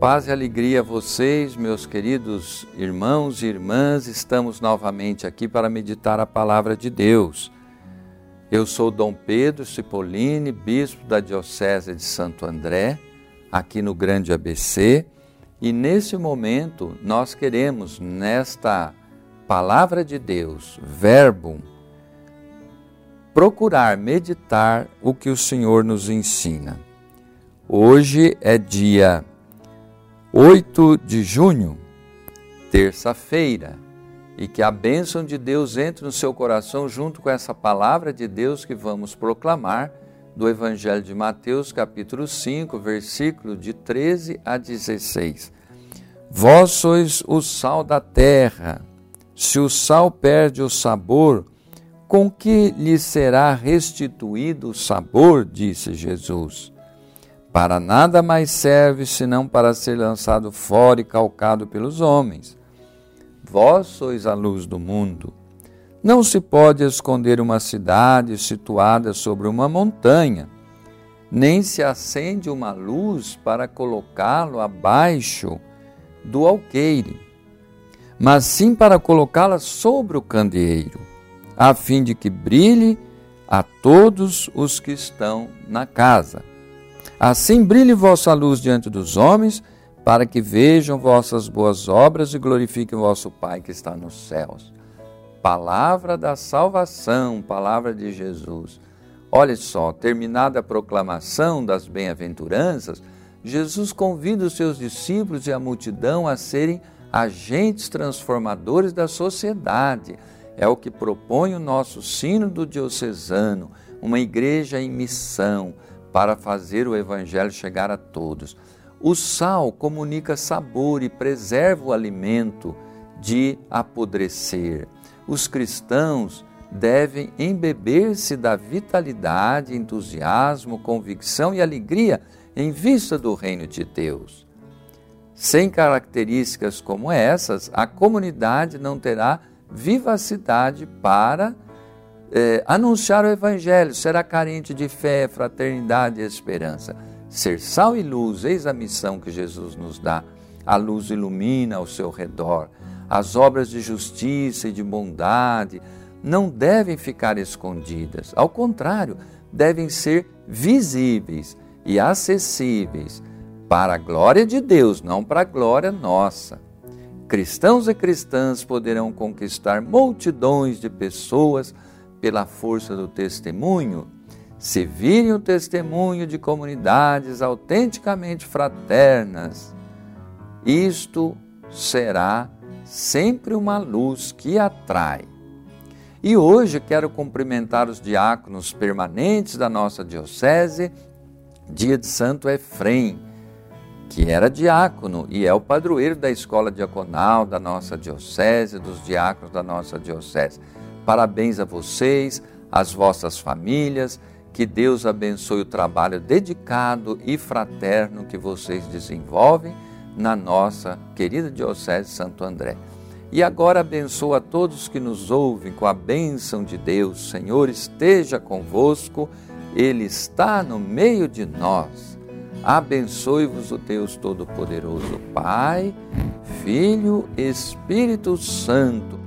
Paz e alegria a vocês, meus queridos irmãos e irmãs. Estamos novamente aqui para meditar a palavra de Deus. Eu sou Dom Pedro Cipollini, bispo da Diocese de Santo André, aqui no Grande ABC, e nesse momento nós queremos, nesta palavra de Deus, Verbo, procurar meditar o que o Senhor nos ensina. Hoje é dia 8 de junho, terça-feira, e que a bênção de Deus entre no seu coração junto com essa palavra de Deus que vamos proclamar do Evangelho de Mateus, capítulo 5, versículo de 13 a 16. Vós sois o sal da terra. Se o sal perde o sabor, com que lhe será restituído o sabor? disse Jesus. Para nada mais serve senão para ser lançado fora e calcado pelos homens. Vós sois a luz do mundo. Não se pode esconder uma cidade situada sobre uma montanha, nem se acende uma luz para colocá-lo abaixo do alqueire, mas sim para colocá-la sobre o candeeiro, a fim de que brilhe a todos os que estão na casa. Assim brilhe vossa luz diante dos homens, para que vejam vossas boas obras e glorifiquem vosso Pai que está nos céus. Palavra da salvação, palavra de Jesus. Olha só, terminada a proclamação das bem-aventuranças, Jesus convida os seus discípulos e a multidão a serem agentes transformadores da sociedade. É o que propõe o nosso sínodo diocesano, uma igreja em missão para fazer o evangelho chegar a todos. O sal comunica sabor e preserva o alimento de apodrecer. Os cristãos devem embeber-se da vitalidade, entusiasmo, convicção e alegria em vista do reino de Deus. Sem características como essas, a comunidade não terá vivacidade para é, anunciar o Evangelho, será carente de fé, fraternidade e esperança. Ser sal e luz, eis a missão que Jesus nos dá. A luz ilumina ao seu redor. As obras de justiça e de bondade não devem ficar escondidas. Ao contrário, devem ser visíveis e acessíveis para a glória de Deus, não para a glória nossa. Cristãos e cristãs poderão conquistar multidões de pessoas pela força do testemunho, se virem o testemunho de comunidades autenticamente fraternas, isto será sempre uma luz que atrai. E hoje quero cumprimentar os diáconos permanentes da nossa diocese, dia de Santo Efrem, que era diácono e é o padroeiro da escola diaconal da nossa diocese, dos diáconos da nossa diocese. Parabéns a vocês, às vossas famílias, que Deus abençoe o trabalho dedicado e fraterno que vocês desenvolvem na nossa querida Diocese Santo André. E agora abençoa a todos que nos ouvem com a bênção de Deus. Senhor esteja convosco, Ele está no meio de nós. Abençoe-vos o Deus Todo-Poderoso, Pai, Filho, Espírito Santo